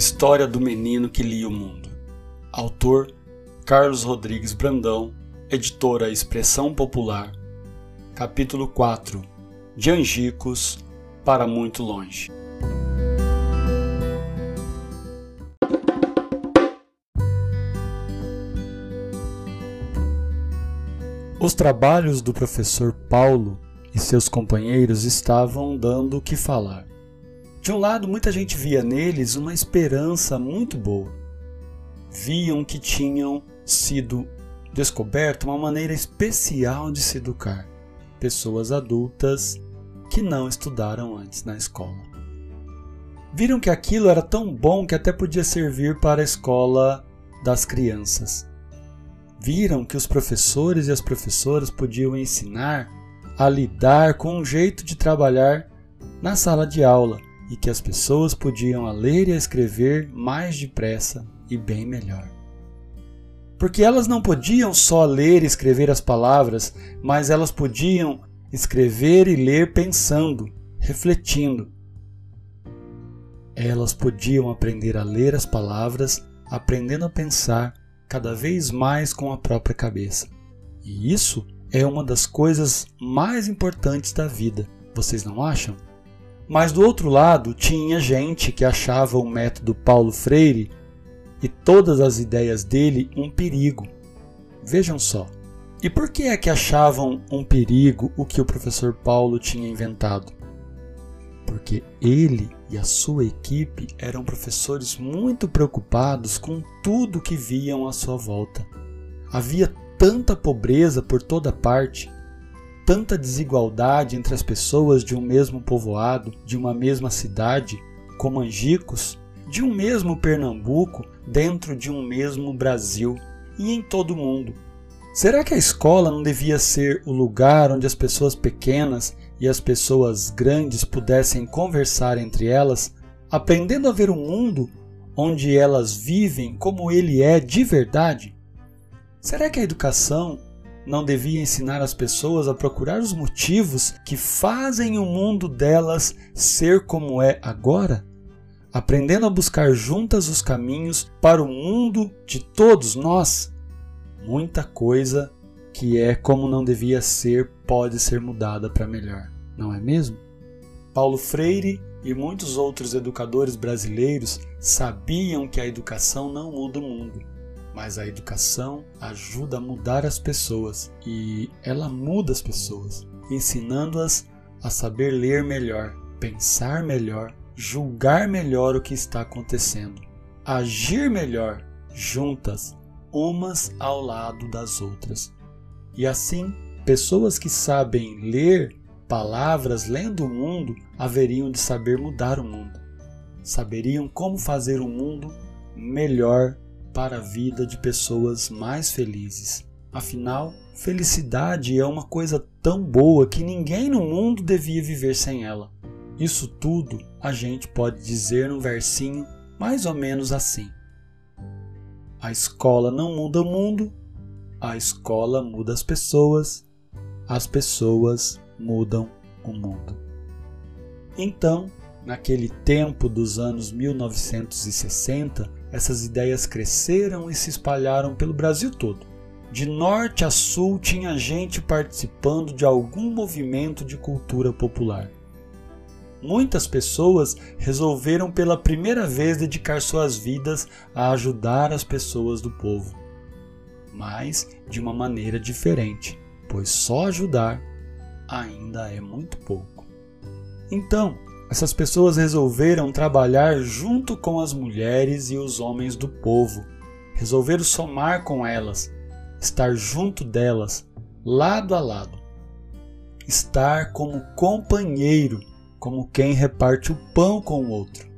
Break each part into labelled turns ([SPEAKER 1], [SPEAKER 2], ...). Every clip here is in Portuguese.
[SPEAKER 1] História do menino que lia o mundo. Autor Carlos Rodrigues Brandão, editora Expressão Popular. Capítulo 4. De Angicos para muito longe. Os trabalhos do professor Paulo e seus companheiros estavam dando o que falar. De um lado, muita gente via neles uma esperança muito boa. Viam que tinham sido descoberto uma maneira especial de se educar pessoas adultas que não estudaram antes na escola. Viram que aquilo era tão bom que até podia servir para a escola das crianças viram que os professores e as professoras podiam ensinar a lidar com um jeito de trabalhar na sala de aula e que as pessoas podiam a ler e a escrever mais depressa e bem melhor. Porque elas não podiam só ler e escrever as palavras, mas elas podiam escrever e ler pensando, refletindo. Elas podiam aprender a ler as palavras, aprendendo a pensar cada vez mais com a própria cabeça. E isso é uma das coisas mais importantes da vida, vocês não acham? Mas do outro lado, tinha gente que achava o método Paulo Freire e todas as ideias dele um perigo. Vejam só. E por que é que achavam um perigo o que o professor Paulo tinha inventado? porque ele e a sua equipe eram professores muito preocupados com tudo que viam à sua volta. Havia tanta pobreza por toda parte, tanta desigualdade entre as pessoas de um mesmo povoado, de uma mesma cidade, como Angicos, de um mesmo Pernambuco, dentro de um mesmo Brasil e em todo o mundo. Será que a escola não devia ser o lugar onde as pessoas pequenas e as pessoas grandes pudessem conversar entre elas, aprendendo a ver o mundo onde elas vivem como ele é de verdade? Será que a educação não devia ensinar as pessoas a procurar os motivos que fazem o mundo delas ser como é agora? Aprendendo a buscar juntas os caminhos para o mundo de todos nós? Muita coisa que é como não devia ser pode ser mudada para melhor, não é mesmo? Paulo Freire e muitos outros educadores brasileiros sabiam que a educação não muda o mundo, mas a educação ajuda a mudar as pessoas e ela muda as pessoas, ensinando-as a saber ler melhor, pensar melhor, julgar melhor o que está acontecendo, agir melhor juntas, umas ao lado das outras. E assim, pessoas que sabem ler palavras lendo o mundo haveriam de saber mudar o mundo. Saberiam como fazer o mundo melhor para a vida de pessoas mais felizes. Afinal, felicidade é uma coisa tão boa que ninguém no mundo devia viver sem ela. Isso tudo a gente pode dizer num versinho mais ou menos assim: A escola não muda o mundo, a escola muda as pessoas, as pessoas mudam o mundo. Então, naquele tempo dos anos 1960, essas ideias cresceram e se espalharam pelo Brasil todo. De norte a sul tinha gente participando de algum movimento de cultura popular. Muitas pessoas resolveram pela primeira vez dedicar suas vidas a ajudar as pessoas do povo mas de uma maneira diferente, pois só ajudar ainda é muito pouco. Então, essas pessoas resolveram trabalhar junto com as mulheres e os homens do povo, resolveram somar com elas, estar junto delas, lado a lado, estar como companheiro, como quem reparte o pão com o outro,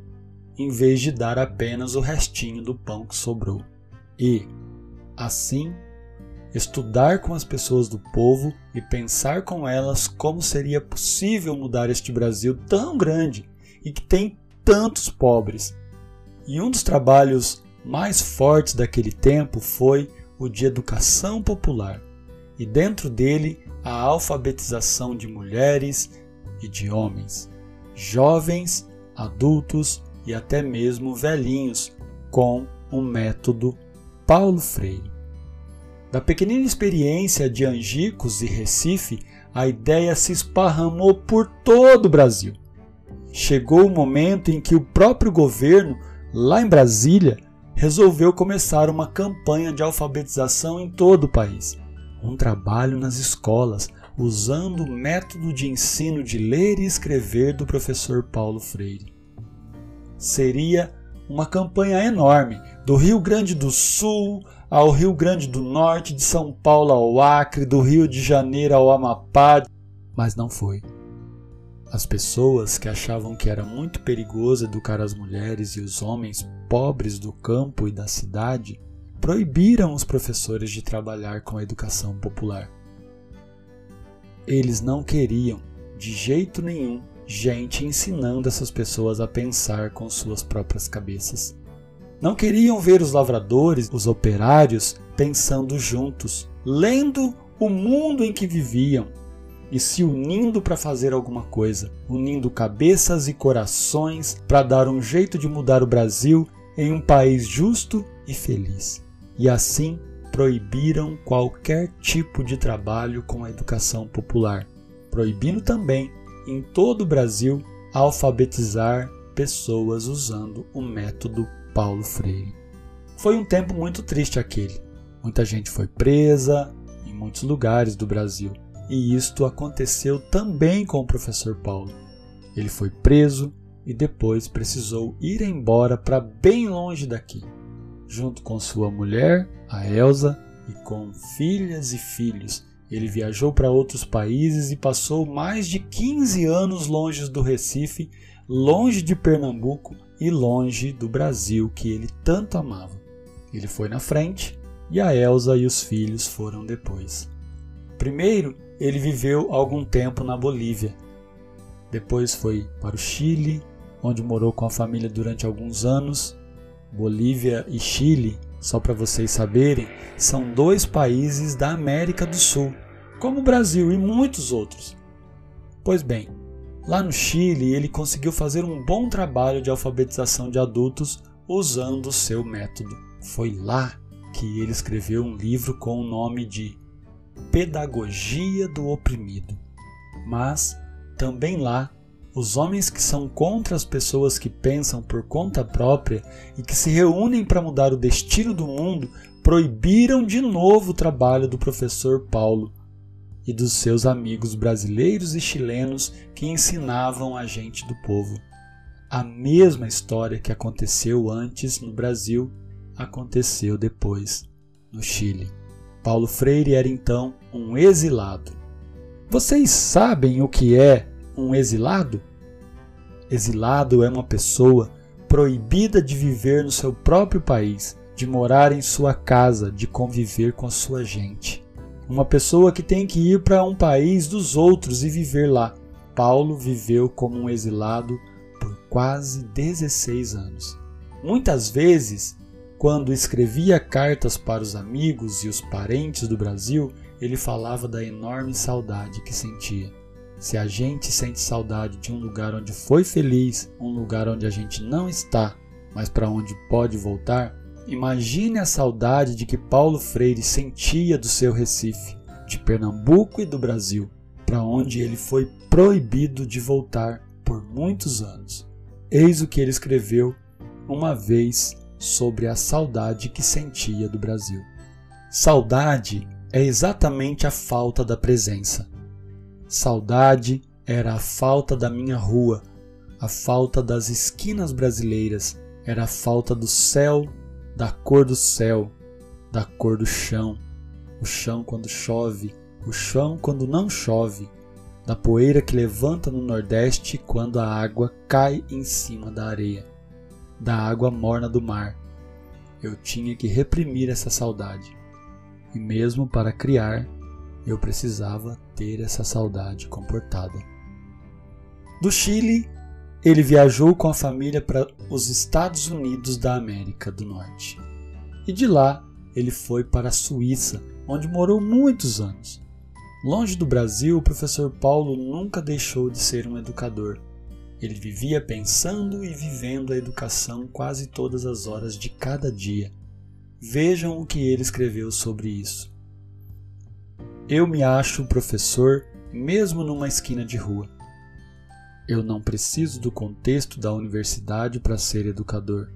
[SPEAKER 1] em vez de dar apenas o restinho do pão que sobrou. E, Assim, estudar com as pessoas do povo e pensar com elas como seria possível mudar este Brasil tão grande e que tem tantos pobres. E um dos trabalhos mais fortes daquele tempo foi o de educação popular, e dentro dele a alfabetização de mulheres e de homens, jovens, adultos e até mesmo velhinhos com o método Paulo Freire. Da pequenina experiência de Angicos e Recife, a ideia se esparramou por todo o Brasil. Chegou o momento em que o próprio governo, lá em Brasília, resolveu começar uma campanha de alfabetização em todo o país. Um trabalho nas escolas, usando o método de ensino de ler e escrever do professor Paulo Freire. Seria uma campanha enorme, do Rio Grande do Sul ao Rio Grande do Norte, de São Paulo ao Acre, do Rio de Janeiro ao Amapá, mas não foi. As pessoas que achavam que era muito perigoso educar as mulheres e os homens pobres do campo e da cidade proibiram os professores de trabalhar com a educação popular. Eles não queriam, de jeito nenhum, gente ensinando essas pessoas a pensar com suas próprias cabeças. Não queriam ver os lavradores, os operários, pensando juntos, lendo o mundo em que viviam e se unindo para fazer alguma coisa, unindo cabeças e corações para dar um jeito de mudar o Brasil em um país justo e feliz. E assim proibiram qualquer tipo de trabalho com a educação popular, proibindo também em todo o Brasil alfabetizar pessoas usando o método Paulo Freire. Foi um tempo muito triste aquele. Muita gente foi presa em muitos lugares do Brasil e isto aconteceu também com o professor Paulo. Ele foi preso e depois precisou ir embora para bem longe daqui, junto com sua mulher, a Elsa, e com filhas e filhos. Ele viajou para outros países e passou mais de 15 anos longe do Recife, longe de Pernambuco e longe do Brasil que ele tanto amava. Ele foi na frente e a Elsa e os filhos foram depois. Primeiro, ele viveu algum tempo na Bolívia. Depois foi para o Chile, onde morou com a família durante alguns anos. Bolívia e Chile, só para vocês saberem, são dois países da América do Sul, como o Brasil e muitos outros. Pois bem, lá no Chile ele conseguiu fazer um bom trabalho de alfabetização de adultos usando o seu método. Foi lá que ele escreveu um livro com o nome de pedagogia do oprimido. Mas, também lá, os homens que são contra as pessoas que pensam por conta própria e que se reúnem para mudar o destino do mundo proibiram de novo o trabalho do professor Paulo e dos seus amigos brasileiros e chilenos que ensinavam a gente do povo. A mesma história que aconteceu antes no Brasil aconteceu depois no Chile. Paulo Freire era então um exilado. Vocês sabem o que é um exilado? Exilado é uma pessoa proibida de viver no seu próprio país, de morar em sua casa, de conviver com a sua gente. Uma pessoa que tem que ir para um país dos outros e viver lá. Paulo viveu como um exilado por quase 16 anos. Muitas vezes quando escrevia cartas para os amigos e os parentes do Brasil, ele falava da enorme saudade que sentia. Se a gente sente saudade de um lugar onde foi feliz, um lugar onde a gente não está, mas para onde pode voltar, imagine a saudade de que Paulo Freire sentia do seu Recife, de Pernambuco e do Brasil, para onde ele foi proibido de voltar por muitos anos. Eis o que ele escreveu uma vez sobre a saudade que sentia do Brasil. Saudade é exatamente a falta da presença. Saudade era a falta da minha rua, a falta das esquinas brasileiras, era a falta do céu, da cor do céu, da cor do chão, o chão quando chove, o chão quando não chove, da poeira que levanta no Nordeste quando a água cai em cima da areia da água morna do mar. Eu tinha que reprimir essa saudade. E mesmo para criar, eu precisava ter essa saudade comportada. Do Chile, ele viajou com a família para os Estados Unidos da América do Norte. E de lá, ele foi para a Suíça, onde morou muitos anos. Longe do Brasil, o professor Paulo nunca deixou de ser um educador Ele vivia pensando e vivendo a educação quase todas as horas de cada dia. Vejam o que ele escreveu sobre isso. Eu me acho professor mesmo numa esquina de rua. Eu não preciso do contexto da universidade para ser educador.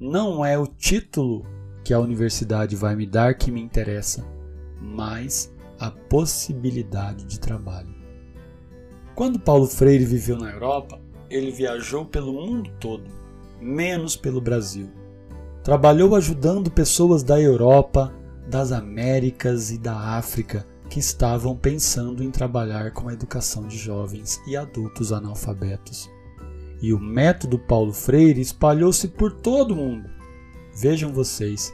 [SPEAKER 1] Não é o título que a universidade vai me dar que me interessa, mas a possibilidade de trabalho. Quando Paulo Freire viveu na Europa, ele viajou pelo mundo todo, menos pelo Brasil. Trabalhou ajudando pessoas da Europa, das Américas e da África que estavam pensando em trabalhar com a educação de jovens e adultos analfabetos. E o método Paulo Freire espalhou-se por todo o mundo. Vejam vocês,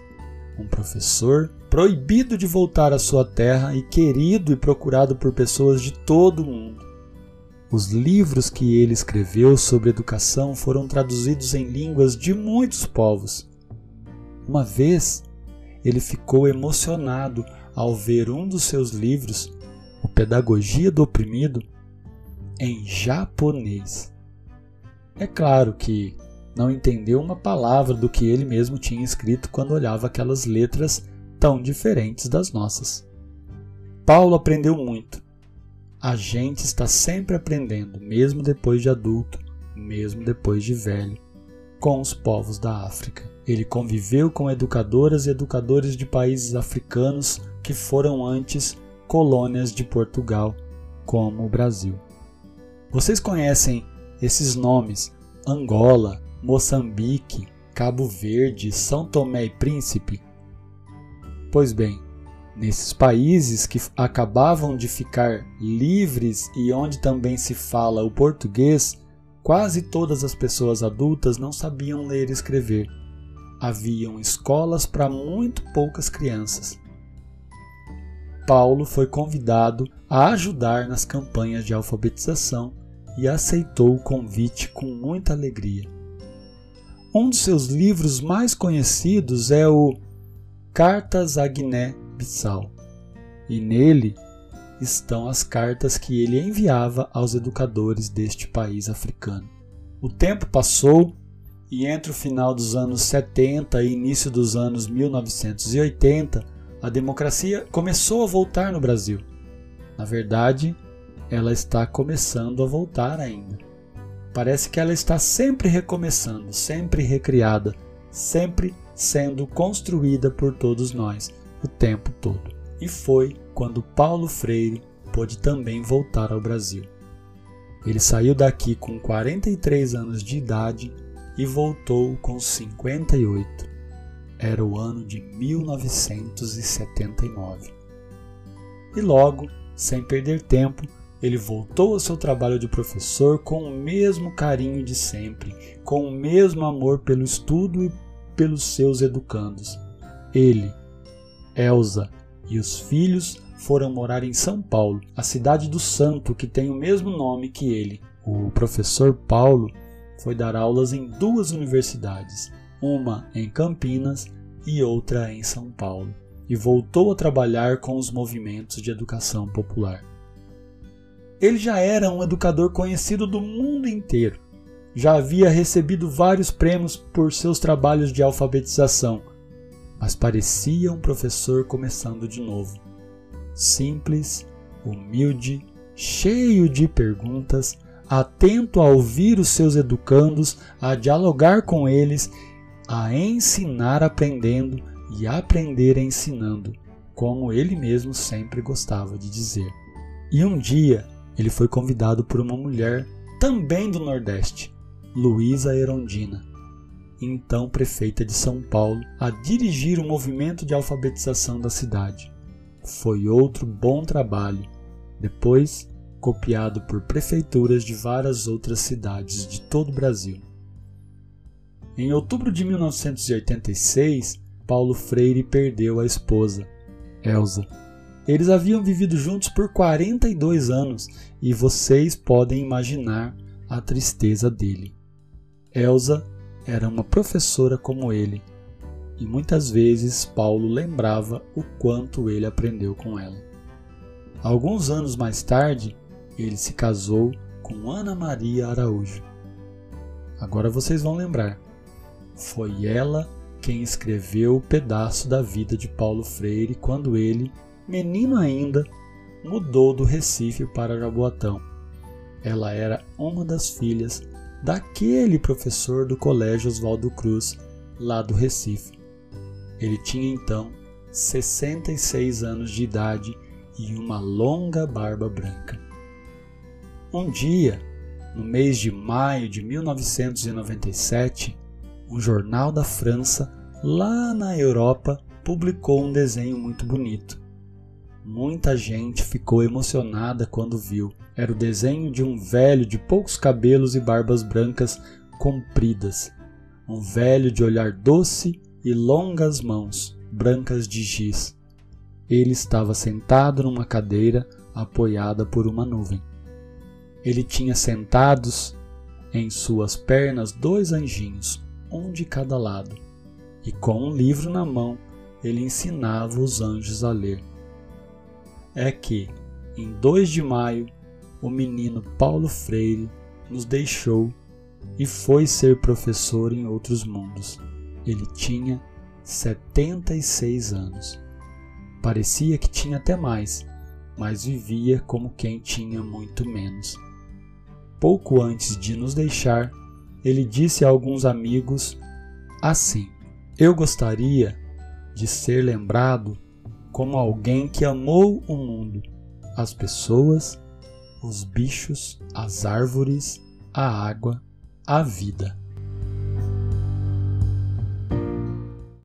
[SPEAKER 1] um professor proibido de voltar à sua terra e querido e procurado por pessoas de todo o mundo. Os livros que ele escreveu sobre educação foram traduzidos em línguas de muitos povos. Uma vez, ele ficou emocionado ao ver um dos seus livros, O Pedagogia do Oprimido, em japonês. É claro que não entendeu uma palavra do que ele mesmo tinha escrito quando olhava aquelas letras tão diferentes das nossas. Paulo aprendeu muito. A gente está sempre aprendendo, mesmo depois de adulto, mesmo depois de velho, com os povos da África. Ele conviveu com educadoras e educadores de países africanos que foram antes colônias de Portugal, como o Brasil. Vocês conhecem esses nomes: Angola, Moçambique, Cabo Verde, São Tomé e Príncipe? Pois bem, nesses países que acabavam de ficar livres e onde também se fala o português, quase todas as pessoas adultas não sabiam ler e escrever. Haviam escolas para muito poucas crianças. Paulo foi convidado a ajudar nas campanhas de alfabetização e aceitou o convite com muita alegria. Um dos seus livros mais conhecidos é o Cartas a Guiné-Bissau, e nele estão as cartas que ele enviava aos educadores deste país africano. O tempo passou e entre o final dos anos 70 e início dos anos 1980, a democracia começou a voltar no Brasil. Na verdade, ela está começando a voltar ainda. Parece que ela está sempre recomeçando, sempre recriada, sempre sendo construída por todos nós o tempo todo. E foi quando Paulo Freire pôde também voltar ao Brasil. Ele saiu daqui com 43 anos de idade e voltou com 58. Era o ano de 1979. E logo, sem perder tempo, ele voltou ao seu trabalho de professor com o mesmo carinho de sempre, com o mesmo amor pelo estudo e pelos seus educandos. Ele, Elsa e os filhos foram morar em São Paulo, a cidade do santo que tem o mesmo nome que ele. O professor Paulo foi dar aulas em duas universidades, uma em Campinas e outra em São Paulo, e voltou a trabalhar com os movimentos de educação popular. Ele já era um educador conhecido do mundo inteiro. Já havia recebido vários prêmios por seus trabalhos de alfabetização, mas parecia um professor começando de novo. Simples, humilde, cheio de perguntas, atento a ouvir os seus educandos, a dialogar com eles, a ensinar aprendendo e aprender ensinando, como ele mesmo sempre gostava de dizer. E um dia ele foi convidado por uma mulher também do Nordeste, Luísa Erondina, então prefeita de São Paulo, a dirigir o movimento de alfabetização da cidade. Foi outro bom trabalho, depois copiado por prefeituras de várias outras cidades de todo o Brasil. Em outubro de 1986, Paulo Freire perdeu a esposa, Elsa, eles haviam vivido juntos por 42 anos e vocês podem imaginar a tristeza dele. Elsa era uma professora como ele e muitas vezes Paulo lembrava o quanto ele aprendeu com ela. Alguns anos mais tarde, ele se casou com Ana Maria Araújo. Agora vocês vão lembrar. Foi ela quem escreveu o pedaço da vida de Paulo Freire quando ele, menino ainda, mudou do Recife para Jaboatão. Ela era uma das filhas daquele professor do Colégio Oswaldo Cruz, lá do Recife. Ele tinha então 66 anos de idade e uma longa barba branca. Um dia, no mês de maio de 1997, um jornal da França, lá na Europa, publicou um desenho muito bonito. Muita gente ficou emocionada quando viu. Era o desenho de um velho de poucos cabelos e barbas brancas compridas. Um velho de olhar doce e longas mãos, brancas de giz. Ele estava sentado numa cadeira apoiada por uma nuvem. Ele tinha sentados em suas pernas dois anjinhos, um de cada lado, e com um livro na mão ele ensinava os anjos a ler. É que, em 2 de maio, o menino Paulo Freire nos deixou e foi ser professor em outros mundos. Ele tinha 76 anos. Parecia que tinha até mais, mas vivia como quem tinha muito menos. Pouco antes de nos deixar, ele disse a alguns amigos assim: Eu gostaria de ser lembrado como alguém que amou o mundo, as pessoas, os bichos, as árvores, a água, a vida.